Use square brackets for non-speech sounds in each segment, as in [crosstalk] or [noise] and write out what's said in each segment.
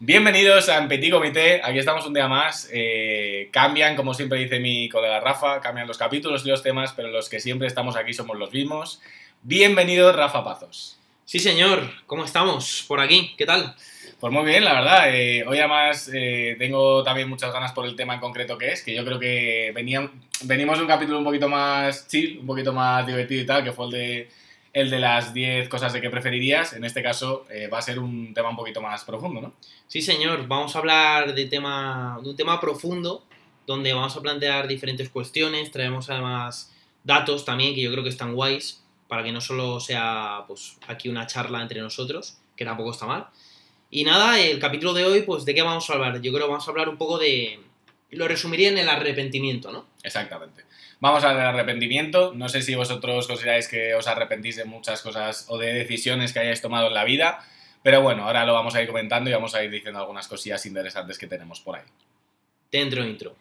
Bienvenidos a Petit Comité, aquí estamos un día más. Eh, cambian, como siempre dice mi colega Rafa, cambian los capítulos y los temas, pero los que siempre estamos aquí somos los mismos. Bienvenido, Rafa Pazos. Sí, señor, ¿cómo estamos por aquí? ¿Qué tal? Pues muy bien, la verdad. Eh, hoy además eh, tengo también muchas ganas por el tema en concreto que es, que yo creo que venían, venimos de un capítulo un poquito más chill, un poquito más divertido y tal, que fue el de el de las 10 cosas de que preferirías. En este caso eh, va a ser un tema un poquito más profundo, ¿no? Sí, señor. Vamos a hablar de, tema, de un tema profundo donde vamos a plantear diferentes cuestiones. Traemos además datos también que yo creo que están guays para que no solo sea pues, aquí una charla entre nosotros, que tampoco está mal. Y nada, el capítulo de hoy, pues ¿de qué vamos a hablar? Yo creo que vamos a hablar un poco de... Lo resumiría en el arrepentimiento, ¿no? Exactamente. Vamos al arrepentimiento. No sé si vosotros consideráis que os arrepentís de muchas cosas o de decisiones que hayáis tomado en la vida. Pero bueno, ahora lo vamos a ir comentando y vamos a ir diciendo algunas cosillas interesantes que tenemos por ahí. Dentro intro.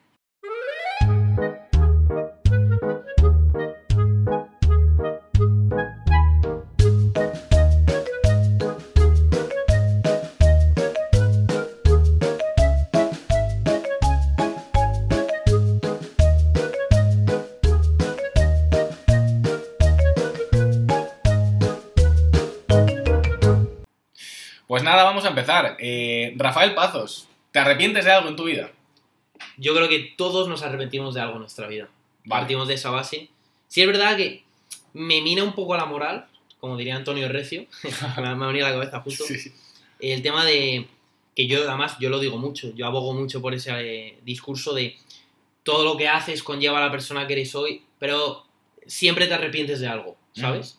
Empezar. Eh, Rafael Pazos, ¿te arrepientes de algo en tu vida? Yo creo que todos nos arrepentimos de algo en nuestra vida. Vale. Partimos de esa base. Sí es verdad que me mina un poco la moral, como diría Antonio Recio, [laughs] me ha venido a la cabeza justo. Sí. El tema de que yo además yo lo digo mucho, yo abogo mucho por ese eh, discurso de todo lo que haces conlleva a la persona que eres hoy, pero siempre te arrepientes de algo, ¿sabes?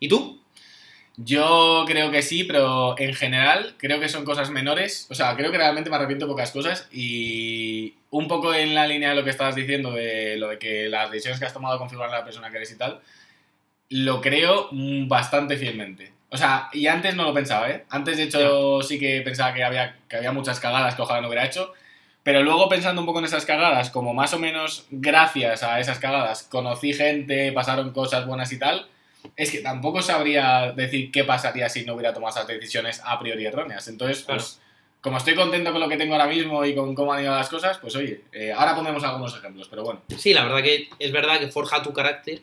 ¿Y tú? Yo creo que sí, pero en general creo que son cosas menores. O sea, creo que realmente me arrepiento de pocas cosas y un poco en la línea de lo que estabas diciendo, de lo de que las decisiones que has tomado configuran a la persona que eres y tal, lo creo bastante fielmente. O sea, y antes no lo pensaba, ¿eh? Antes, de hecho, sí que pensaba que había, que había muchas cagadas que ojalá no hubiera hecho. Pero luego pensando un poco en esas cagadas, como más o menos gracias a esas cagadas conocí gente, pasaron cosas buenas y tal, es que tampoco sabría decir qué pasaría si no hubiera tomado esas decisiones a priori erróneas. Entonces, pues, como estoy contento con lo que tengo ahora mismo y con cómo han ido las cosas, pues oye, eh, ahora ponemos algunos ejemplos, pero bueno. Sí, la verdad que es verdad que forja tu carácter,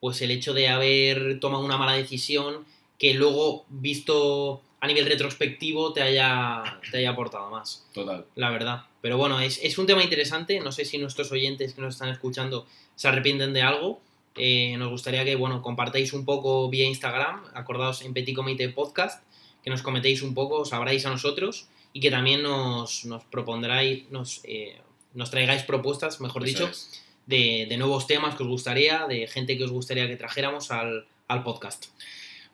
pues el hecho de haber tomado una mala decisión que luego, visto a nivel retrospectivo, te haya, te haya aportado más. Total. la verdad. Pero bueno, es, es un tema interesante. No sé si nuestros oyentes que nos están escuchando se arrepienten de algo. Eh, nos gustaría que, bueno, compartáis un poco vía Instagram, acordaos en Petit Comité Podcast, que nos comentéis un poco, os habráis a nosotros y que también nos, nos propondráis, nos, eh, nos traigáis propuestas, mejor Eso dicho, de, de nuevos temas que os gustaría, de gente que os gustaría que trajéramos al, al podcast.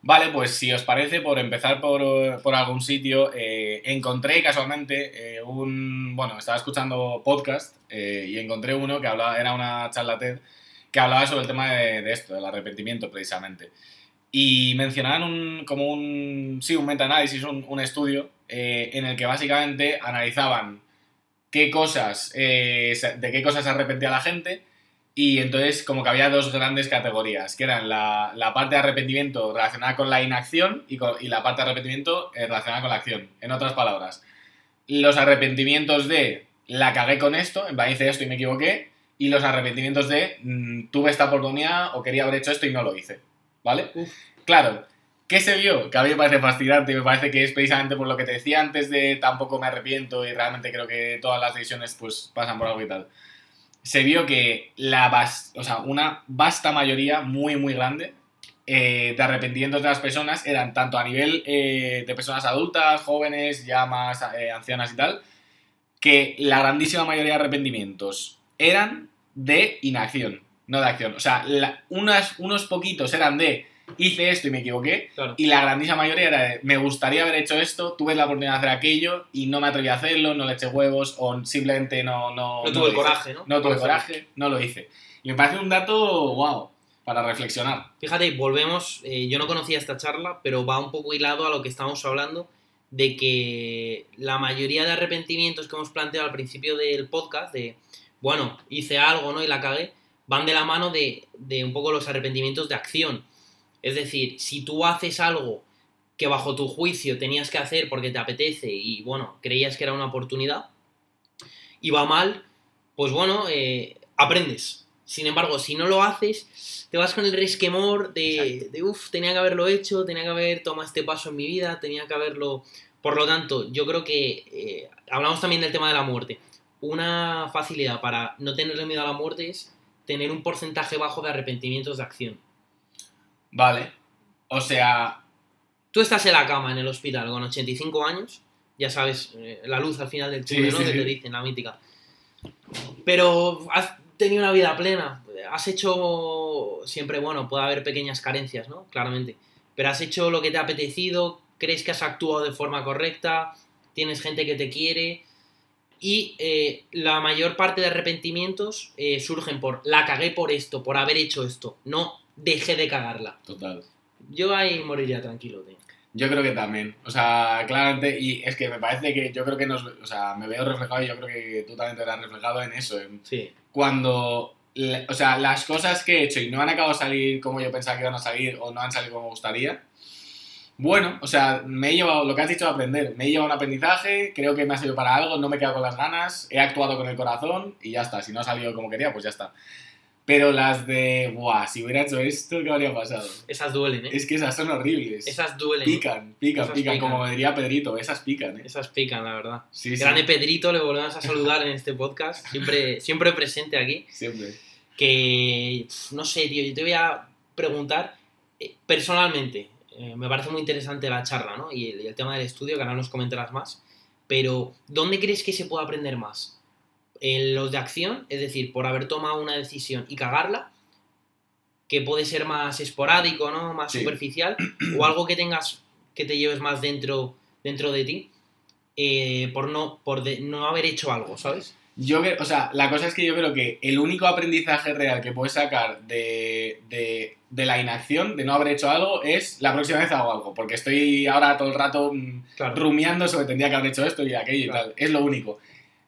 Vale, pues si os parece, por empezar por, por algún sitio, eh, encontré casualmente eh, un... Bueno, estaba escuchando podcast eh, y encontré uno que hablaba, era una charla TED, que hablaba sobre el tema de, esto, del arrepentimiento precisamente. Y mencionaban un, como un, sí, un meta-análisis, un, un estudio, eh, en el que básicamente analizaban qué cosas, eh, de qué cosas se arrepentía la gente y entonces como que había dos grandes categorías, que eran la, parte de arrepentimiento relacionada con la inacción y, con- la parte de arrepentimiento eh, relacionada con la acción. En otras palabras, los arrepentimientos de la cagué con esto, en plan hice esto y me equivoqué, y los arrepentimientos de mm, tuve esta oportunidad o quería haber hecho esto y no lo hice. ¿Vale? Uf. Claro, ¿qué se vio? Que a mí me parece fascinante y me parece que es precisamente por lo que te decía antes de tampoco me arrepiento y realmente creo que todas las decisiones pues pasan por algo y tal. Se vio que la vas- o sea, una vasta mayoría, muy muy grande, eh, de arrepentimientos de las personas eran tanto a nivel eh, de personas adultas, jóvenes, ya más eh, ancianas y tal, que la grandísima mayoría de arrepentimientos eran de inacción, no de acción. O sea, la- unas, unos poquitos eran de hice esto y me equivoqué, Claro. y la grandísima mayoría era de me gustaría haber hecho esto, tuve la oportunidad de hacer aquello y no me atreví a hacerlo, no le eché huevos o simplemente no... No, tuve el coraje, ¿no? No tuve coraje, no lo hice. Y me parece un dato, wow, para reflexionar. Fíjate, volvemos, eh, yo no conocía esta charla, pero va un poco hilado a lo que estamos hablando de que la mayoría de arrepentimientos que hemos planteado al principio del podcast, de, bueno, hice algo, ¿no? Y la cagué, van de la mano de, de un poco los arrepentimientos de acción. Es decir, si tú haces algo que bajo tu juicio tenías que hacer porque te apetece y bueno, creías que era una oportunidad y va mal, pues bueno, eh, aprendes. Sin embargo, si no lo haces, te vas con el resquemor de, de uff, tenía que haberlo hecho, tenía que haber tomado este paso en mi vida, tenía que haberlo... Por lo tanto, yo creo que eh, hablamos también del tema de la muerte. Una facilidad para no tenerle miedo a la muerte es tener un porcentaje bajo de arrepentimientos de acción. Vale. O sea, Tú estás en la cama en el hospital con 85 años, ya sabes, eh, la luz al final del Sí, túnel, ¿no? sí, Que sí. te dicen, la mítica. Pero has tenido una vida plena, has hecho, siempre, bueno, puede haber pequeñas carencias, ¿no? Claramente. Pero has hecho lo que te ha apetecido, crees que has actuado de forma correcta, tienes gente que te quiere. Y eh, la mayor parte de arrepentimientos eh, surgen por la cagué por esto, por haber hecho esto, no dejé de cagarla. total. Yo ahí moriría tranquilo, tío. Yo creo que también. O sea, claramente, y es que me parece que yo creo que nos. O sea, me veo reflejado y yo creo que tú también te verás reflejado en eso. en Sí. cuando. O sea, las cosas que he hecho y no han acabado de salir como yo pensaba que iban a salir o no han salido como me gustaría. Bueno, o sea, me he llevado lo que has dicho de aprender. Me he llevado un aprendizaje, creo que me ha servido para algo, no me he quedado con las ganas, he actuado con el corazón y ya está. Si no ha salido como quería, pues ya está. Pero las de, buah, si hubiera hecho esto, ¿qué habría pasado? Esas duelen, ¿eh? Es que esas son horribles. Esas duelen. Pican, pican, Esas pican, pican. como diría Pedrito, esas pican, ¿eh? Esas pican, la verdad. Sí, sí, Grande Pedrito, le volvemos a saludar en este podcast. Siempre, siempre presente aquí. [laughs] siempre. Que, no sé, tío, yo te voy a preguntar eh, personalmente. Eh, me parece muy interesante la charla, ¿no? Y el, y el tema del estudio, que ahora nos comentarás más. Pero, ¿dónde crees que se puede aprender más? ¿En los de acción? Es decir, por haber tomado una decisión y cagarla, que puede ser más esporádico, ¿no? Más Sí. superficial, o algo que tengas, que te lleves más dentro, dentro de ti, eh, por, no, por de- no haber hecho algo, ¿sabes? Yo creo, o sea, la cosa es que yo creo que el único aprendizaje real que puedes sacar de, de, de la inacción, de no haber hecho algo, es la próxima vez hago algo. Porque estoy ahora todo el rato mm, Claro. rumiando sobre tendría que haber hecho esto y aquello Claro. y tal. Es lo único.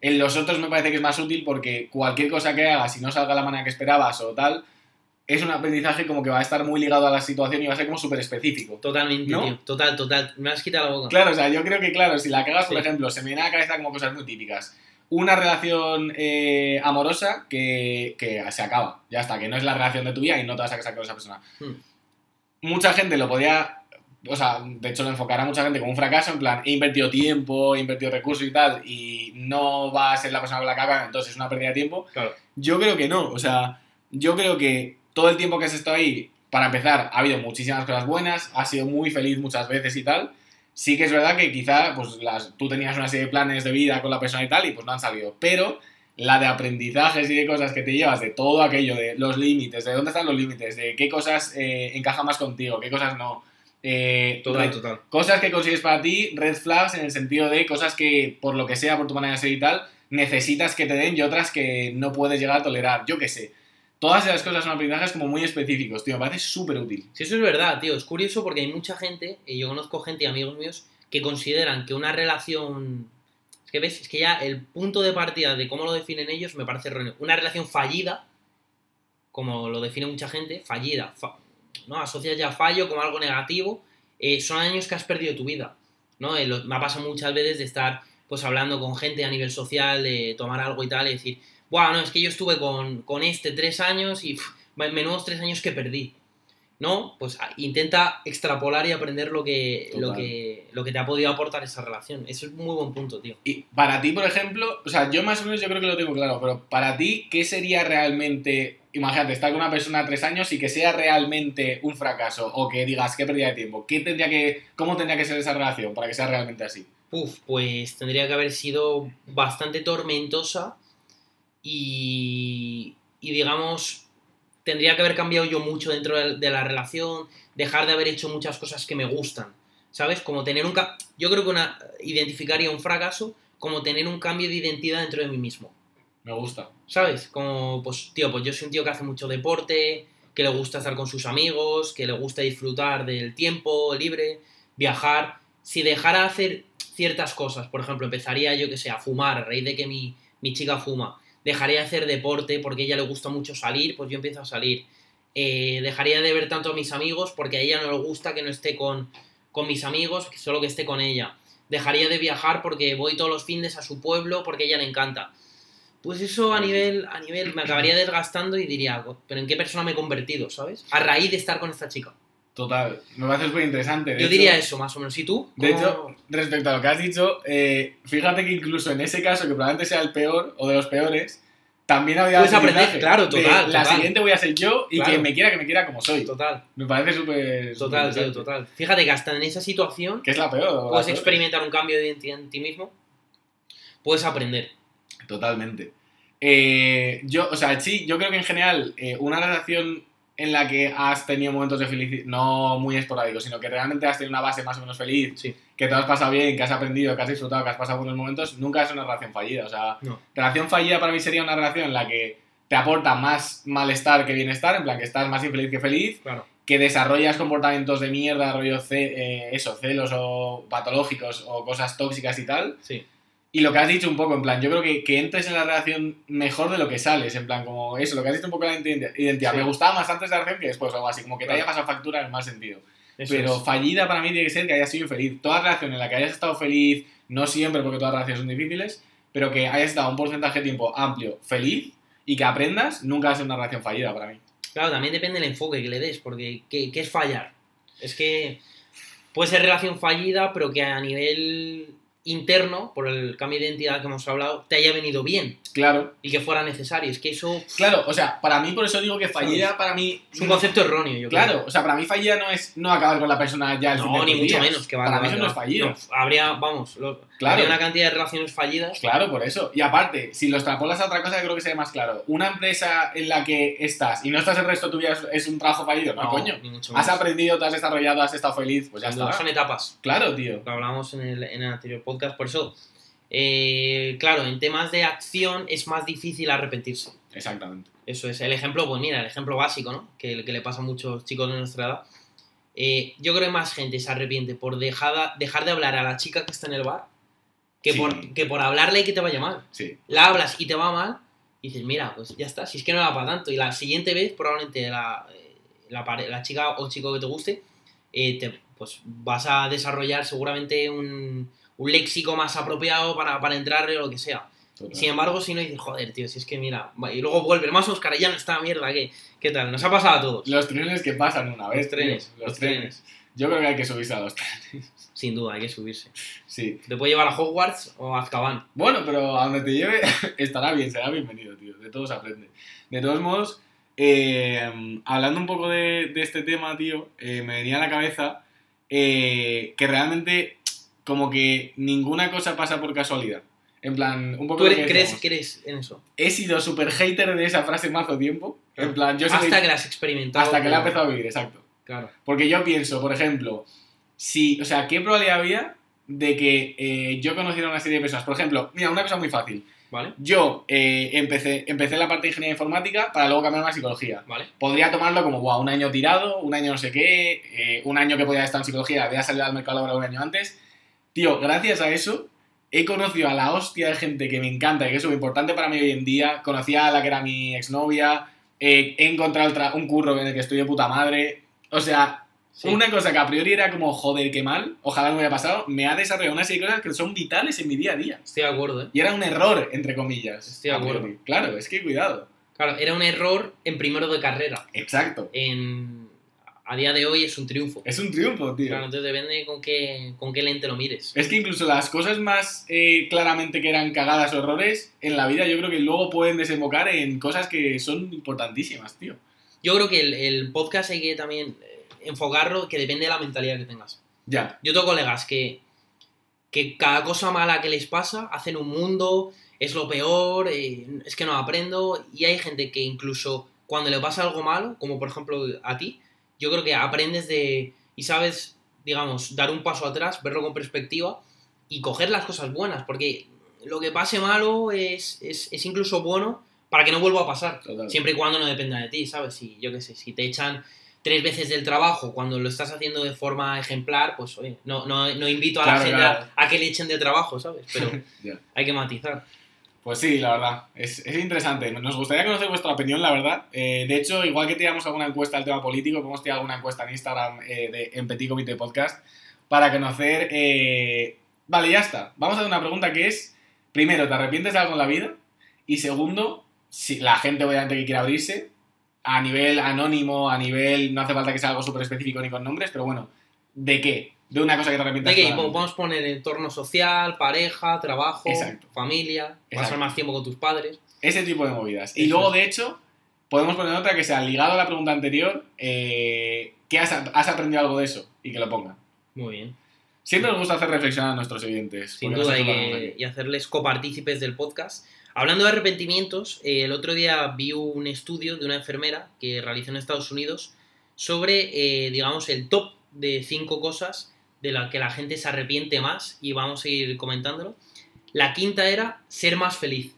En los otros me parece que es más útil porque cualquier cosa que hagas, si no salga la manera que esperabas o tal, es un aprendizaje como que va a estar muy ligado a la situación y va a ser como súper específico. Totalmente, ¿No? tío. Total, total. Me has quitado la boca. Claro, o sea, yo creo que, claro, si la cagas, por Sí. ejemplo, se me viene a la cabeza como cosas muy típicas. Una relación eh, amorosa que, que se acaba, ya está, que no es la relación de tu vida y no te vas a casar con esa persona. Hmm. Mucha gente lo podía, o sea, de hecho lo enfocará mucha gente como un fracaso, en plan, he invertido tiempo, he invertido recursos y tal, y no va a ser la persona con la que haga, entonces es una pérdida de tiempo. Claro. Yo creo que no, o sea, yo creo que todo el tiempo que has estado ahí, para empezar, ha habido muchísimas cosas buenas, has sido muy feliz muchas veces y tal. Sí que es verdad que quizá pues, las, tú tenías una serie de planes de vida con la persona y tal y pues no han salido. Pero la de aprendizajes y de cosas que te llevas de todo aquello, de los límites, de dónde están los límites, de qué cosas eh, encajan más contigo, qué cosas no. eh, Total, total. cosas que consigues para ti, red flags en el sentido de cosas que, por lo que sea, por tu manera de ser y tal, necesitas que te den y otras que no puedes llegar a tolerar. Yo qué sé. Todas esas cosas son aprendizajes como muy específicos, tío. Me parece súper útil. Sí, eso es verdad, tío. Es curioso porque hay mucha gente, y yo conozco gente y amigos míos, que consideran que una relación. Es que ves, es que ya el punto de partida de cómo lo definen ellos me parece erróneo. Una relación fallida, como lo define mucha gente, fallida, fa- ¿no? Asocias ya fallo como algo negativo, eh, son años que has perdido tu vida, ¿no? Eh, me ha pasado muchas veces de estar, pues, hablando con gente a nivel social, de tomar algo y tal, y decir, bueno, es que yo estuve con, con este tres años y pff, menudos tres años que perdí. ¿no? Pues ah, intenta extrapolar y aprender lo que, lo que, lo que te ha podido aportar esa relación. Eso es muy buen punto, tío. Y para ti, por ejemplo, o sea, yo más o menos yo creo que lo tengo claro, pero para ti, ¿qué sería realmente, imagínate, estar con una persona tres años y que sea realmente un fracaso o que digas qué pérdida de tiempo? ¿Qué tendría que, ¿Cómo tendría que ser esa relación para que sea realmente así? Uf, pues tendría que haber sido bastante tormentosa y, y digamos, tendría que haber cambiado yo mucho dentro de, de la relación, dejar de haber hecho muchas cosas que me gustan, ¿sabes? Como tener un... Yo creo que una, identificaría un fracaso como tener un cambio de identidad dentro de mí mismo. Me gusta. ¿Sabes? Como, pues, tío, pues yo soy un tío que hace mucho deporte, que le gusta estar con sus amigos, que le gusta disfrutar del tiempo libre, viajar. Si dejara de hacer ciertas cosas, por ejemplo, empezaría, yo que sé, a fumar a raíz de que mi, mi chica fuma, dejaría de hacer deporte porque a ella le gusta mucho salir, pues yo empiezo a salir. Eh, dejaría de ver tanto a mis amigos porque a ella no le gusta que no esté con, con mis amigos, solo que esté con ella. Dejaría de viajar porque voy todos los fines a su pueblo porque a ella le encanta. Pues eso a nivel, a nivel me acabaría [clears throat] desgastando y diría, pero ¿en qué persona me he convertido, sabes? A raíz de estar con esta chica. Total, me parece muy interesante. Yo hecho- diría eso, más o menos. ¿Y tú? De ¿Cómo- hecho, respecto a lo que has dicho, eh, fíjate que incluso en ese caso, que probablemente sea el peor o de los peores, también había Puedes aprender, claro, de total, La siguiente voy a ser yo y Claro. que me quiera, que me quiera como soy. Total, Me parece súper. total, tío, súper total. Fíjate que hasta en esa situación Que es la peor. la puedes peor. experimentar un cambio de identidad en ti mismo, puedes aprender. Totalmente. Eh, yo, o sea, sí, yo creo que en general, eh, una relación en la que has tenido momentos de felicidad, no muy esporádicos, sino que realmente has tenido una base más o menos feliz, Sí. que te has pasado bien, que has aprendido, que has disfrutado, que has pasado buenos momentos, nunca es una relación fallida. O sea, No. relación fallida para mí sería una relación en la que te aporta más malestar que bienestar, en plan que estás más infeliz que feliz, Claro. que desarrollas comportamientos de mierda, rollo ce- eh, eso, celos o patológicos o cosas tóxicas y tal. Sí. Y lo que has dicho un poco, en plan, yo creo que, que entres en la relación mejor de lo que sales, en plan, como eso, lo que has dicho un poco la identi- identidad. Sí. Me gustaba más antes de la relación que después, o algo así, como que te Claro. haya pasado factura en el mal sentido. Eso Pero es. fallida para mí tiene que ser que hayas sido infeliz. Toda relación en la que hayas estado feliz, no siempre porque todas las relaciones son difíciles, pero que hayas estado un porcentaje de tiempo amplio feliz y que aprendas, nunca va a ser una relación fallida para mí. Claro, también depende del enfoque que le des, porque ¿qué, qué es fallar? Es que puede ser relación fallida, pero que a nivel interno, por el cambio de identidad que hemos hablado, te haya venido bien Claro, y que fuera necesario. Es que eso claro, o sea, para mí, por eso digo que fallida para mí. es un concepto erróneo, yo Claro, creo. o sea, para mí fallida no es no acabar con la persona ya de No, ni mucho días. menos que va Para mí eso no es fallido. No, habría, vamos, lo- Claro. habría una cantidad de relaciones fallidas. Claro, por eso. Y aparte, si lo extrapolas a otra cosa, creo que sería más claro. Una empresa en la que estás y no estás el resto de tu vida es, un trabajo fallido, no, coño. ni mucho Has menos. aprendido, te has desarrollado, has estado feliz, pues ya duda, está. Son etapas. Claro, tío. Lo hablábamos en el, en el anterior podcast. Por eso, eh, claro, en temas de acción es más difícil arrepentirse. Exactamente. Eso es. El ejemplo, pues mira, el ejemplo básico, ¿no? Que, que le pasa a muchos chicos de nuestra edad. Eh, yo creo que más gente se arrepiente por dejada- dejar de hablar a la chica que está en el bar que, Sí. por, que por hablarle y que te vaya mal. Sí. La hablas y te va mal y dices, mira, pues ya está, si es que no va para tanto. Y la siguiente vez, probablemente la, eh, la, pare- la chica o chico que te guste, eh, te, pues vas a desarrollar seguramente un, un léxico más apropiado para, para entrarle o lo que sea. total. Sin embargo, si no dices, joder, tío, si es que mira, y luego vuelve, más Oscar, ya no está mierda, ¿qué, ¿qué tal? Nos ha pasado a todos. Los trenes que pasan una vez. Los trenes, tío, Los, los trenes. trenes. Yo creo que hay que subirse a los trenes. [laughs] Sin duda, hay que subirse. Sí. Te puede llevar a Hogwarts o a Azkaban. Bueno, pero a donde te lleve [laughs] estará bien, será bienvenido, tío. De todo se aprende. De todos modos, eh, hablando un poco de, de este tema, tío, eh, me venía a la cabeza eh, que realmente como que ninguna cosa pasa por casualidad. En plan, un poco ¿Tú eres- crees, crees en eso? He sido súper hater de esa frase mazo tiempo. En plan, yo Hasta soy- que la has experimentado. hasta que la he empezado a vivir, exacto. Claro. Porque yo pienso, por ejemplo, si, o sea, ¿qué probabilidad había de que eh, yo conociera una serie de personas? Por ejemplo, mira, una cosa muy fácil. ¿Vale? Yo eh, empecé, empecé la parte de ingeniería informática para luego cambiarme a psicología. ¿Vale? Podría tomarlo como, wow, un año tirado, un año no sé qué, eh, un año que podía estar en psicología, había salido al mercado laboral un año antes. Tío, gracias a eso he conocido a la hostia de gente que me encanta y que es súper importante para mí hoy en día. Conocí a la que era mi exnovia, eh, he encontrado un curro en el que estoy de puta madre. O sea, Sí. una cosa que a priori era como, joder, qué mal, ojalá no me hubiera pasado, me ha desarrollado una serie de cosas que son vitales en mi día a día. Estoy de acuerdo, ¿eh? Y era un error, entre comillas. Estoy de acuerdo. Claro, es que cuidado. Claro, era un error en primero de carrera. Exacto. En... A día de hoy es un triunfo. Es un triunfo, tío. Claro, entonces depende con qué, con qué lente lo mires. Es que incluso las cosas más eh, claramente que eran cagadas o errores, en la vida yo creo que luego pueden desembocar en cosas que son importantísimas, tío. Yo creo que el, el podcast hay que también eh, enfocarlo que depende de la mentalidad que tengas. Ya, Yo tengo colegas que, que cada cosa mala que les pasa hacen un mundo, es lo peor, eh, es que no aprendo. Y hay gente que incluso cuando le pasa algo malo, como por ejemplo a ti, yo creo que aprendes de. y sabes, digamos, dar un paso atrás, verlo con perspectiva y coger las cosas buenas. Porque lo que pase malo es, es, es incluso bueno para que no vuelva a pasar. total. Siempre y cuando no dependa de ti, ¿sabes? Si, yo qué sé, si te echan tres veces del trabajo cuando lo estás haciendo de forma ejemplar, pues oye, no, no, no invito a la Claro, gente claro. a, a que le echen de trabajo, ¿sabes? Pero [laughs] Ya. hay que matizar. Pues sí, la verdad. Es, es interesante. Nos gustaría conocer vuestra opinión, la verdad. Eh, de hecho, igual que tiramos alguna encuesta al tema político, podemos tirar alguna encuesta en Instagram eh, de, en Petit Comité Podcast. para conocer... eh, Vale, ya está. Vamos a hacer una pregunta que es, primero, ¿te arrepientes de algo en la vida? Y segundo, si la gente obviamente que quiera abrirse, a nivel anónimo, a nivel... No hace falta que sea algo súper específico ni con nombres, pero bueno, ¿de qué? De una cosa que te arrepientas. ¿De. Vamos a poner entorno social, pareja, trabajo, Exacto. familia, pasar más tiempo con tus padres. Ese tipo de movidas. Y Eso luego, es. de hecho, podemos poner otra que sea ligado a la pregunta anterior, eh, que has, has aprendido algo de eso y que lo pongan. Muy bien. Siempre nos gusta hacer reflexionar a nuestros oyentes. Sin duda, que- y hacerles copartícipes del podcast. Hablando de arrepentimientos, eh, el otro día vi un estudio de una enfermera que realizó en Estados Unidos sobre, eh, digamos, el top de cinco cosas de las que la gente se arrepiente más y vamos a ir comentándolo. La quinta era ser más feliz.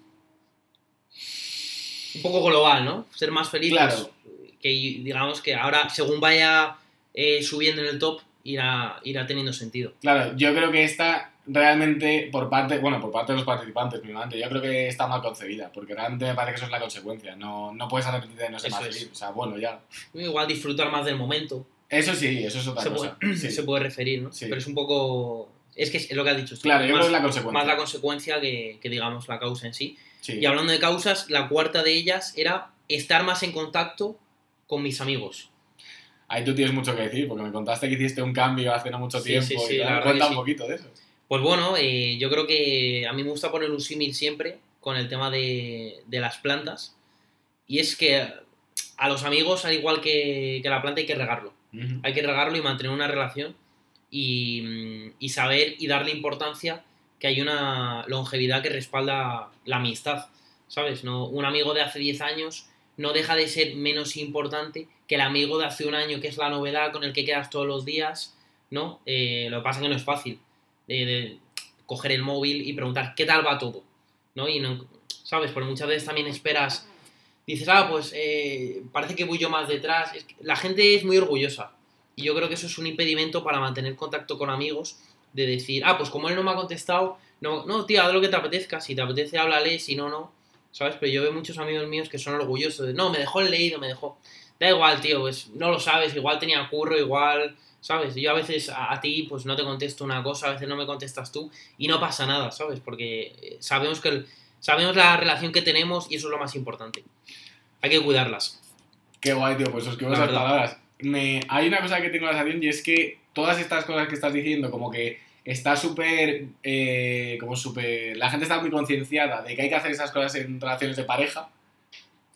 Un poco global, ¿no? Ser más feliz. Claro. pues, que digamos que ahora, según vaya eh, subiendo en el top, irá, irá teniendo sentido. Claro, yo creo que esta realmente, por parte, bueno, por parte de los participantes, primeramente, yo creo que está mal concebida, porque realmente me parece que eso es la consecuencia. No, no puedes arrepentirte de no ser Eso más feliz. O sea, bueno, ya. Igual disfrutar más del momento. Eso sí, eso es otra se cosa. puede, Sí. se puede referir, ¿no? Sí. Pero es un poco. Es que es lo que has dicho. tú, Claro, yo más, creo que es la consecuencia. más la consecuencia que, que, digamos, la causa en sí. Sí. Y hablando de causas, la cuarta de ellas era estar más en contacto con mis amigos. Ahí tú tienes mucho que decir, porque me contaste que hiciste un cambio hace no mucho tiempo. sí, y la Cuenta un poquito de eso. Pues bueno, eh, yo creo que a mí me gusta poner un símil siempre con el tema de, de las plantas. Y es que a los amigos, al igual que, que la planta, hay que regarlo. Hay que regarlo y mantener una relación y, mm, y saber y darle importancia que hay una longevidad que respalda la amistad, ¿sabes? No, un amigo de hace 10 años no deja de ser menos importante que el amigo de hace un año, que es la novedad con el que quedas todos los días, ¿no? Eh, lo que pasa es que no es fácil coger el móvil y preguntar qué tal va todo, ¿no? Y no, ¿sabes? Porque muchas veces también esperas dices, ah, pues eh, parece que voy yo más detrás. Es que la gente es muy orgullosa. Y yo creo que eso es un impedimento para mantener contacto con amigos. De decir, ah, pues como él no me ha contestado, no, no, tío, haz lo que te apetezca. Si te apetece, háblale. Si no, no. ¿Sabes? Pero yo veo muchos amigos míos que son orgullosos de, no, me dejó el leído, me dejó. Da igual, tío, pues no lo sabes. Igual tenía curro, igual. ¿Sabes? Yo a veces a, a ti, pues no te contesto una cosa, a veces no me contestas tú. Y no pasa nada, ¿sabes? Porque eh, sabemos que el- sabemos la relación que tenemos y eso es lo más importante. Hay que cuidarlas. Qué guay, tío, pues suscribo La esas palabras. Me... Hay una cosa que tengo la sensación y es que todas estas cosas que estás diciendo, como que está súper. eh, como súper. La gente está muy concienciada de que hay que hacer esas cosas en relaciones de pareja,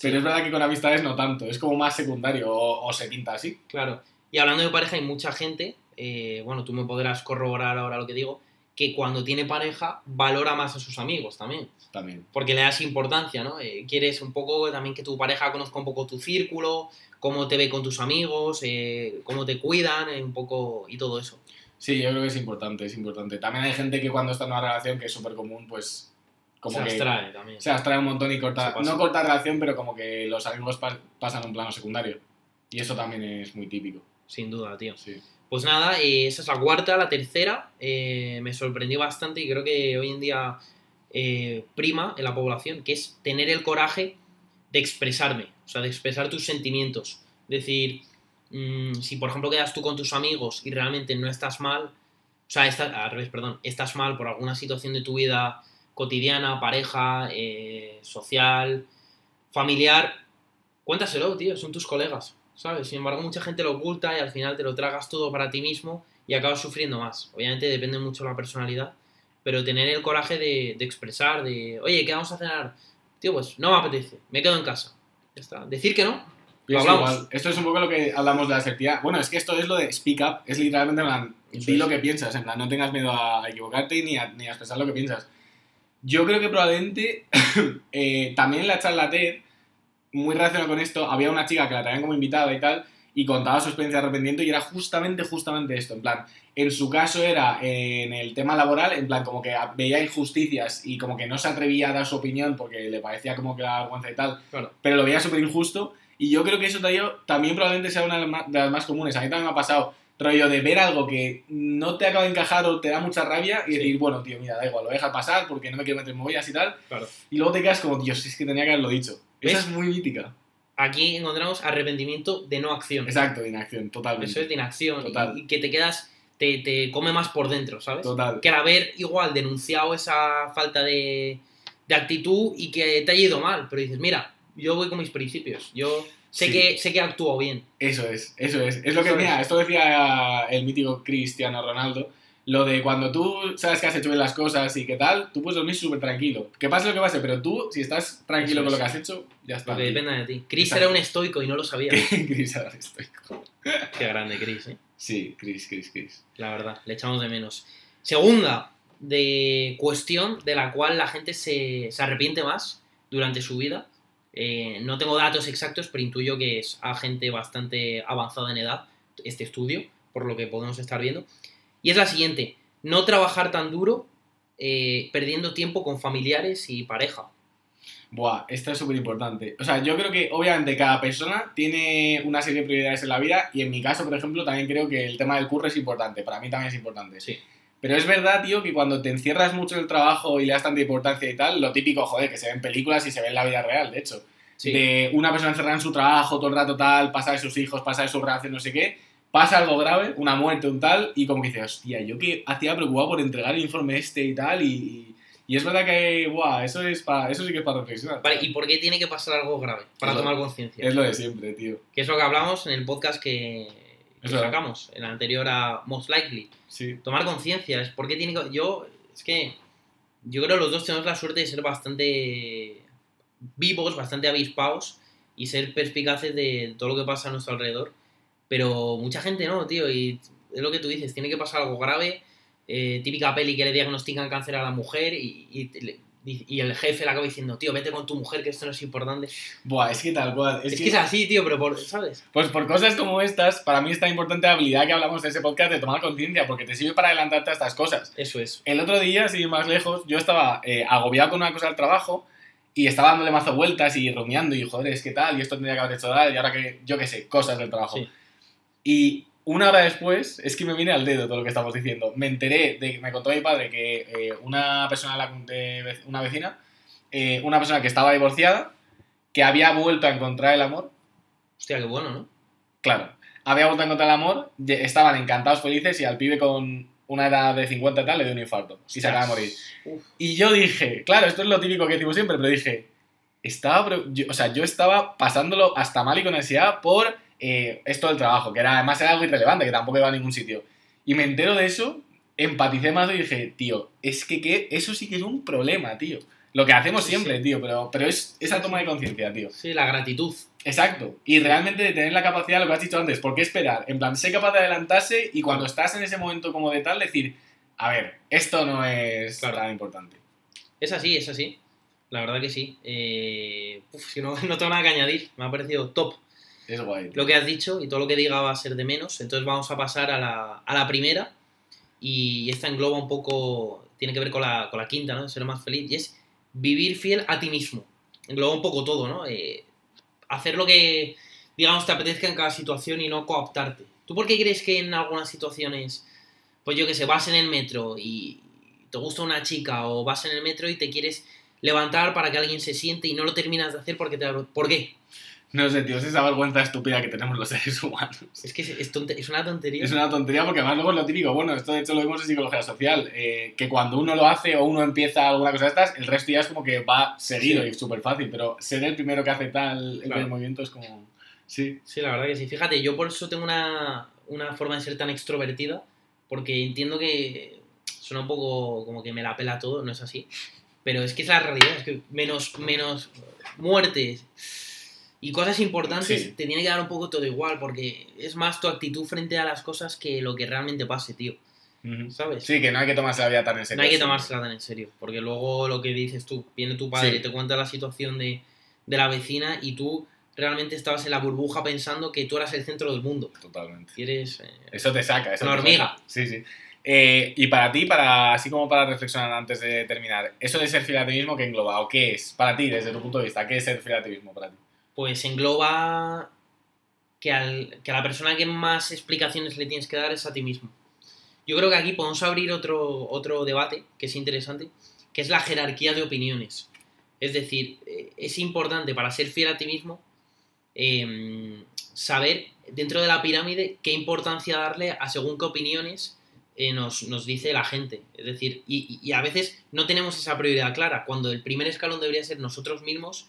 pero es verdad que con amistades no tanto, es como más secundario o, o se pinta así. Claro. Y hablando de pareja, hay mucha gente, eh, bueno, tú me podrás corroborar ahora lo que digo, que cuando tiene pareja valora más a sus amigos también. También. Porque le das importancia, ¿no? Eh, quieres un poco también que tu pareja conozca un poco tu círculo, cómo te ve con tus amigos, eh, cómo te cuidan, eh, un poco y todo eso. Sí, yo creo que es importante, es importante. También hay gente que cuando está en una relación, que es súper común, pues. Como Se que abstrae también. se abstrae un montón y corta. No corta relación, pero como que los amigos pa- pasan a un plano secundario. Y eso también es muy típico. Sin duda, tío. Sí. Pues nada, eh, esa es la cuarta, la tercera. eh, me sorprendió bastante y creo que hoy en día eh, prima en la población, que es tener el coraje de expresarme, o sea, de expresar tus sentimientos. Decir, mm, si por ejemplo quedas tú con tus amigos y realmente no estás mal, o sea, estás, al revés, perdón, estás mal por alguna situación de tu vida cotidiana, pareja, eh, social, familiar, cuéntaselo, tío, son tus colegas, ¿sabes? Sin embargo, mucha gente lo oculta y al final te lo tragas todo para ti mismo y acabas sufriendo más. Obviamente depende mucho de la personalidad, pero tener el coraje de, de expresar, de, oye, ¿qué vamos a cenar? Tío, pues no me apetece, me quedo en casa. Ya está. Decir que no, es Hablamos. Esto es un poco lo que hablamos de la asertividad. Bueno, es que esto es lo de speak up, es literalmente en plan, di lo que piensas, en plan, no tengas miedo a equivocarte ni a, ni a expresar lo que piensas. Yo creo que probablemente [coughs] eh, también la charla TED, muy relacionado con esto, había una chica que la traían como invitada y tal, y contaba su experiencia de arrepentimiento y era justamente, justamente esto, en plan, en su caso era eh, en el tema laboral, en plan, como que veía injusticias y como que no se atrevía a dar su opinión porque le parecía como que la vergüenza y tal, Claro. pero lo veía súper injusto. Y yo creo que eso también probablemente sea una de las más comunes. A mí también me ha pasado, rollo, de ver algo que no te acaba de encajar o te da mucha rabia y Sí. decir, bueno, tío, mira, da igual, lo voy a dejar pasar porque no me quiero meter en movidas y tal. Claro. Y luego te quedas como, Dios, es que tenía que haberlo dicho. Esa ¿Ves? es muy mítica. Aquí encontramos arrepentimiento de no acción. Exacto, de inacción, totalmente. Eso es de inacción. Total. Y, y que te quedas te, te come más por dentro, ¿sabes? Total. Que el haber igual denunciado esa falta de, de actitud y que te haya ido mal, pero dices, mira, yo voy con mis principios, yo sé, Sí. que, sé que actúo bien. Eso es, eso es. Es lo que Eso es. esto decía el mítico Cristiano Ronaldo. Lo de cuando tú sabes que has hecho bien las cosas y qué tal, tú puedes dormir súper tranquilo. Que pase lo que pase, pero tú, si estás tranquilo Eso con lo que has hecho, ya está. Lo que tío. depende de ti. Chris Exacto. era un estoico y no lo sabía. [laughs] Chris ahora estoico. Qué grande Chris, ¿eh? Sí, Chris, Chris, Chris. la verdad, le echamos de menos. Segunda de cuestión de la cual la gente se, se arrepiente más durante su vida. Eh, no tengo datos exactos, pero intuyo que es a gente bastante avanzada en edad este estudio, por lo que podemos estar viendo. Y es la siguiente, no trabajar tan duro eh, perdiendo tiempo con familiares y pareja. Buah, esto es súper importante. O sea, yo creo que obviamente cada persona tiene una serie de prioridades en la vida y en mi caso, por ejemplo, también creo que el tema del curro es importante. Para mí también es importante. Sí. Pero es verdad, tío, que cuando te encierras mucho en el trabajo y le das tanta importancia y tal, lo típico, joder, que se ve en películas y se ve en la vida real, de hecho. Sí. De una persona encerrada en su trabajo todo el rato tal, pasa de sus hijos, pasa de su relación, no sé qué, pasa algo grave, una muerte, un tal, y como que dices, hostia, yo que hacía preocupado por entregar el informe este y tal, y, y es verdad que, buah, eso, es pa- eso sí que es para reflexionar. Vale, ¿y por qué tiene que pasar algo grave? Para Es tomar conciencia. Es lo de siempre, tío. Que es lo que hablamos en el podcast que, que verdad. sacamos, el anterior a Most Likely. Sí. Tomar conciencia, es porque tiene que... Yo, es que yo creo que los dos tenemos la suerte de ser bastante vivos, bastante avispados y ser perspicaces de todo lo que pasa a nuestro alrededor. Pero mucha gente no, tío, y es lo que tú dices, tiene que pasar algo grave, eh, típica peli que le diagnostican cáncer a la mujer y, y el jefe le acaba diciendo, tío, vete con tu mujer, que esto no es importante. Buah, es que tal cual. Es, Es, que es así, tío, pero por, ¿sabes? Pues por cosas como estas, para mí está importante la habilidad que hablamos de ese podcast de tomar conciencia, porque te sirve para adelantarte a estas cosas. Eso es. El otro día, sin ir más lejos, yo estaba eh, agobiado con una cosa del trabajo y estaba dándole mazo vueltas y rumiando y joder, es que tal, y esto tendría que haber hecho tal, y ahora que, yo qué sé, cosas del trabajo. Sí. Y una hora después, es que me viene al dedo todo lo que estamos diciendo. Me enteré de me contó mi padre que eh, una persona, de una vecina, eh, una persona que estaba divorciada, que había vuelto a encontrar el amor, Hostia, qué bueno, ¿no? Claro. Había vuelto a encontrar el amor, estaban encantados, felices, y al pibe con una edad de 50 y tal le dio un infarto. Y se acaba de morir. Uf. Y yo dije, claro, esto es lo típico que decimos siempre, pero dije, estaba, yo- o sea, yo estaba pasándolo hasta mal y con ansiedad por eh, esto del trabajo, que era, además era algo irrelevante, que tampoco iba a ningún sitio. Y me entero de eso, empaticé más y dije, tío, es que, que eso sí que es un problema, tío. Lo que hacemos Sí, siempre, sí. tío, pero, pero es esa toma de conciencia, tío. Sí, la gratitud. Exacto. Y realmente de tener la capacidad, lo que has dicho antes, ¿por qué esperar? En plan, sé capaz de adelantarse y cuando estás en ese momento como de tal, decir, a ver, esto no es Claro. tan importante. Es así, es así. La verdad que sí. Eh, uf, si no, [laughs] no tengo nada que añadir. Me ha parecido top Es guay. lo que has dicho y todo lo que diga va a ser de menos. Entonces vamos a pasar a la, a la primera. Y esta engloba un poco, tiene que ver con la, con la quinta, ¿no? Ser más feliz. Y es vivir fiel a ti mismo. Engloba un poco todo, ¿no? Eh, hacer lo que, digamos, te apetezca en cada situación y no cooptarte. ¿Tú por qué crees que en algunas situaciones, pues yo que sé, vas en el metro y te gusta una chica o vas en el metro y te quieres levantar para que alguien se siente y no lo terminas de hacer porque te... ¿Por qué? No sé, tío, es esa vergüenza estúpida que tenemos los seres humanos. Es que es, es es una tontería. Es una tontería porque además luego es lo típico. Bueno, esto de hecho lo vemos en psicología social. eh, que cuando uno lo hace o uno empieza alguna cosa de estas, el resto ya es como que va seguido Sí. y es súper fácil. Pero ser el primero que hace tal el Claro. primer movimiento es como. Sí. Sí, la verdad que sí. Fíjate, yo por eso tengo una, una forma de ser tan extrovertida, porque entiendo que suena un poco como que me la pela todo, no es así. Pero es que es la realidad, es que menos, menos muertes y cosas importantes Sí. te tiene que dar un poco todo igual, porque es más tu actitud frente a las cosas que lo que realmente pase, tío. ¿Sabes? Sí, que no hay que tomarse la vida tan en serio. No hay que tomársela tan en serio, porque luego lo que dices tú, viene tu padre Sí. y te cuenta la situación de, de la vecina y tú realmente estabas en la burbuja pensando que tú eras el centro del mundo. Totalmente. Y eres... eh, Eso te saca. Eso Una te hormiga. saca. Sí, sí. Eh, y para ti, para así como para reflexionar antes de terminar, eso de ser fiel a ti mismo, ¿qué engloba? ¿O qué es? Para ti, desde tu punto de vista, ¿qué es ser fiel a ti mismo para ti? Pues engloba que, al- que a la persona que más explicaciones le tienes que dar es a ti mismo. Yo creo que aquí podemos abrir otro, otro debate que es interesante, que es la jerarquía de opiniones. Es decir, eh, es importante para ser fiel a ti mismo em, saber dentro de la pirámide qué importancia darle a según qué opiniones eh, nos, nos dice la gente. Es decir, y, a veces no tenemos esa prioridad clara. Cuando el primer escalón debería ser nosotros mismos,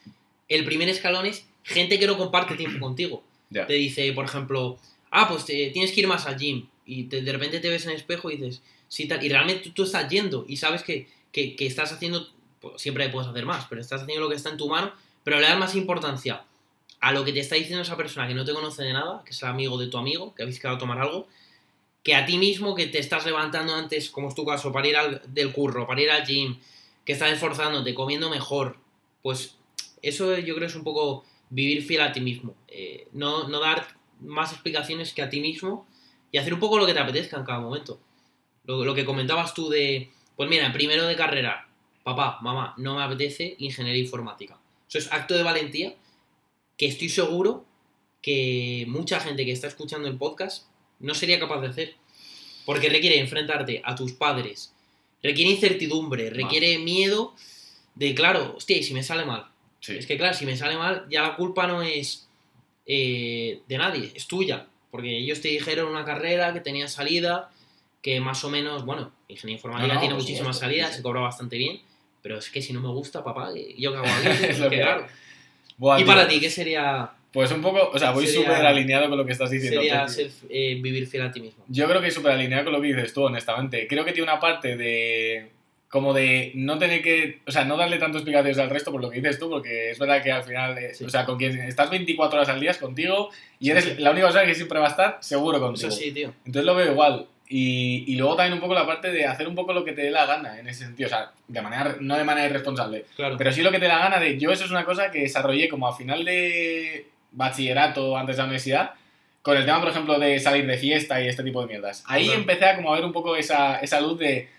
el primer escalón es gente que no comparte tiempo contigo. Te dice, por ejemplo, ah, pues te- tienes que ir más al gym. Y te- de repente te ves en el espejo y dices, sí, tal. Y realmente tú, tú estás yendo y sabes que, que- que estás haciendo, pues, siempre puedes hacer más, pero estás haciendo lo que está en tu mano, pero le das más importancia a lo que te está diciendo esa persona que no te conoce de nada, que es el amigo de tu amigo, que habéis quedado a tomar algo, que a ti mismo que te estás levantando antes, como es tu caso, para ir al, del curro, para ir al gym, que estás esforzándote, comiendo mejor, pues eso yo creo es un poco vivir fiel a ti mismo. Eh, no, no dar más explicaciones que a ti mismo y hacer un poco lo que te apetezca en cada momento. Lo, lo que comentabas tú de, pues mira, primero de carrera, papá, mamá, no me apetece ingeniería informática. Eso es acto de valentía que estoy seguro que mucha gente que está escuchando el podcast no sería capaz de hacer. Porque requiere enfrentarte a tus padres, requiere incertidumbre, requiere miedo de, claro, hostia, ¿y si me sale mal? Sí. Es que, claro, si me sale mal, ya la culpa no es eh, de nadie, es tuya. Porque ellos te dijeron una carrera que tenía salida, que más o menos, bueno, ingeniería informática No, no, tiene muchísimas salidas, sí, se cobra bastante bien, pero es que si no me gusta, papá, ¿yo qué hago aquí? [laughs] Es que, claro. Buah, Y tío, para ti, ¿qué sería, Pues un poco, o sea, voy súper alineado con lo que estás diciendo. sería ser, eh, vivir fiel a ti mismo? Yo creo que es súper alineado con lo que dices tú, honestamente. Creo que tiene una parte de. Como de no tener que. O sea, no darle tantas explicaciones al resto por lo que dices tú, porque es verdad que al final. eh, Sí. O sea, con quien estás 24 horas al día es contigo y eres la única persona que siempre va a estar seguro contigo. Eso sí, tío. Entonces lo veo igual. Y, y luego también un poco la parte de hacer un poco lo que te dé la gana en ese sentido. O sea, de manera, no de manera irresponsable, Claro. pero sí lo que te da la gana de. Yo, eso es una cosa que desarrollé como a final de bachillerato, antes de la universidad, con el tema, por ejemplo, de salir de fiesta y este tipo de mierdas. Ahí Claro. empecé a como a ver un poco esa, esa luz de.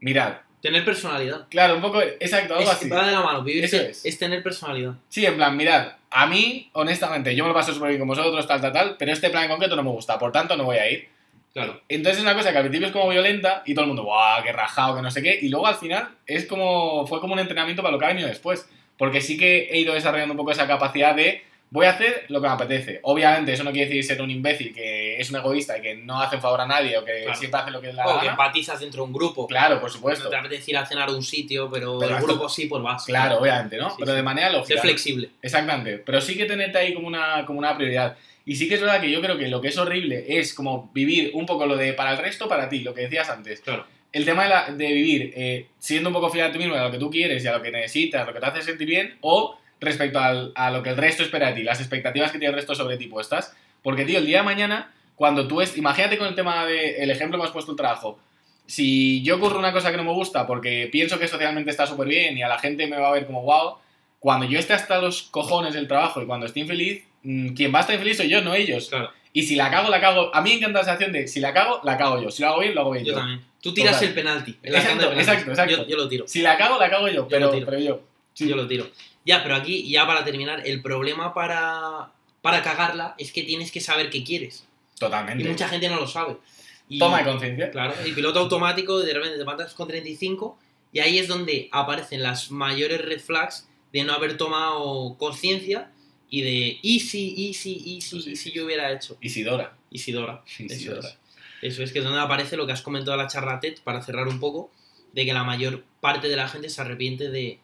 Mirad, Tener personalidad. claro, un poco. Exacto, algo Es, así. va de la mano, vivir Eso es. es tener personalidad. Sí, en plan, mirad, a mí, honestamente, yo me lo paso súper bien con vosotros, tal, tal, tal, pero este plan en concreto no me gusta, por tanto no voy a ir. Claro. Entonces es una cosa que al principio es como violenta y todo el mundo, ¡guau! ¡Qué rajado! Que no sé qué. Y luego al final es como. Fue como un entrenamiento para lo que ha venido después. Porque sí que he ido desarrollando un poco esa capacidad de. Voy a hacer lo que me apetece. Obviamente, eso no quiere decir ser un imbécil que es un egoísta y que no hace un favor a nadie o que Claro. siempre hace lo que le da O que gana. empatizas dentro de un grupo. Claro, por No supuesto. te apetece ir a cenar a un sitio, pero, Pero el esto- grupo sí, pues vas. Claro, obviamente, ¿no? Sí, Pero sí. de manera lógica. Ser flexible. Exactamente, pero sí que tenerte ahí como una, como una prioridad. Y sí que es verdad que yo creo que lo que es horrible es como vivir un poco lo de para el resto, para ti, lo que decías antes. Claro. El tema de, la- de vivir eh, siendo un poco fiel a ti mismo, a lo que tú quieres y a lo que necesitas, lo que te hace sentir bien, o respecto al- a lo que el resto espera de ti, las expectativas que tiene el resto sobre ti puestas. Porque, tío, el día de mañana, cuando tú es. Imagínate con el tema del ejemplo que has puesto el trabajo. Si yo ocurre una cosa que no me gusta porque pienso que socialmente está súper bien y a la gente me va a ver como wow, cuando yo esté hasta los cojones del trabajo y cuando esté infeliz, mm, quien va a estar infeliz soy yo, no ellos. Claro. Y si la cago, la cago. A mí me encanta la sensación de si la cago, la cago yo. Si lo hago bien, lo hago bien Yo yo. también. Tú tiras Total. el penalti. el Exacto, de exacto, exacto. Yo, yo lo tiro. Si la cago, la cago yo. Yo Pero yo. tiro. Pero yo. Sí. Yo lo tiro. Ya, pero aquí, ya para terminar, el problema para, para cagarla es que tienes que saber qué quieres. Y Totalmente. mucha gente no lo sabe. Y, Toma de conciencia. Claro, y piloto automático, de repente te matas con 35 y ahí es donde aparecen las mayores red flags de no haber tomado conciencia y de easy, easy, easy, Sí, y sí, si yo hubiera hecho. Isidora. Isidora. [laughs] Eso Isidora. es. Eso es que es donde aparece lo que has comentado en la charla TED, para cerrar un poco, de que la mayor parte de la gente se arrepiente de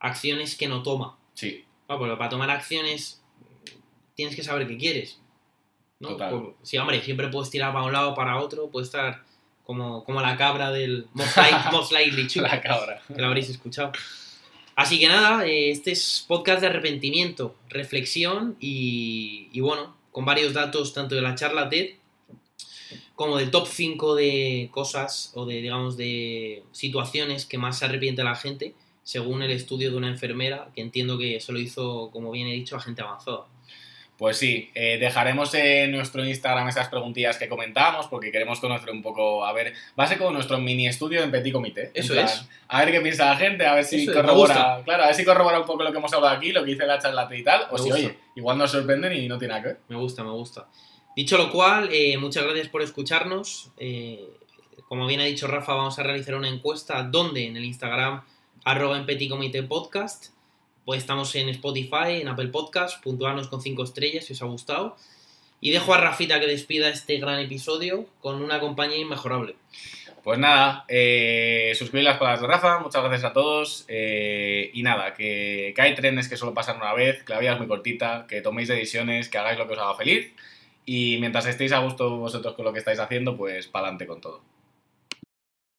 acciones que no toma. Sí. Ah, pero para tomar acciones tienes que saber qué quieres. ¿no? Total. Por- sí, hombre, siempre puedes tirar para un lado o para otro, puedes estar como, como la cabra del Most, Like- [laughs] Most Likely La cabra. que lo habréis escuchado. Así que nada, eh, este es podcast de arrepentimiento, reflexión y, y bueno, con varios datos tanto de la charla TED como del top 5 de cosas o de, digamos, de situaciones que más se arrepiente la gente, según el estudio de una enfermera, que entiendo que eso lo hizo, como bien he dicho, a gente avanzada. Pues sí, eh, dejaremos en nuestro Instagram esas preguntillas que comentamos porque queremos conocer un poco, a ver, va a ser como nuestro mini estudio en Petit Comité. Eso plan, es. A ver qué piensa la gente, a ver si Eso corrobora, claro, a ver si corrobora un poco lo que hemos hablado aquí, lo que dice la charla y tal, o si, oye, igual nos sorprenden y no tiene nada que ver. Me gusta, me gusta. Dicho lo cual, eh, muchas gracias por escucharnos. Eh, como bien ha dicho Rafa, vamos a realizar una encuesta donde en el Instagram arroba en Petit Comité Podcast. Pues estamos en Spotify, en Apple Podcast, puntuarnos con 5 estrellas si os ha gustado. Y dejo a Rafita que despida este gran episodio con una compañía inmejorable. Pues nada, eh, suscribid las palabras de Rafa, muchas gracias a todos. eh, y nada, que, que hay trenes que solo pasan una vez, que la vida es muy cortita, que toméis decisiones, que hagáis lo que os haga feliz. Y mientras estéis a gusto vosotros con lo que estáis haciendo, pues pa'lante con todo.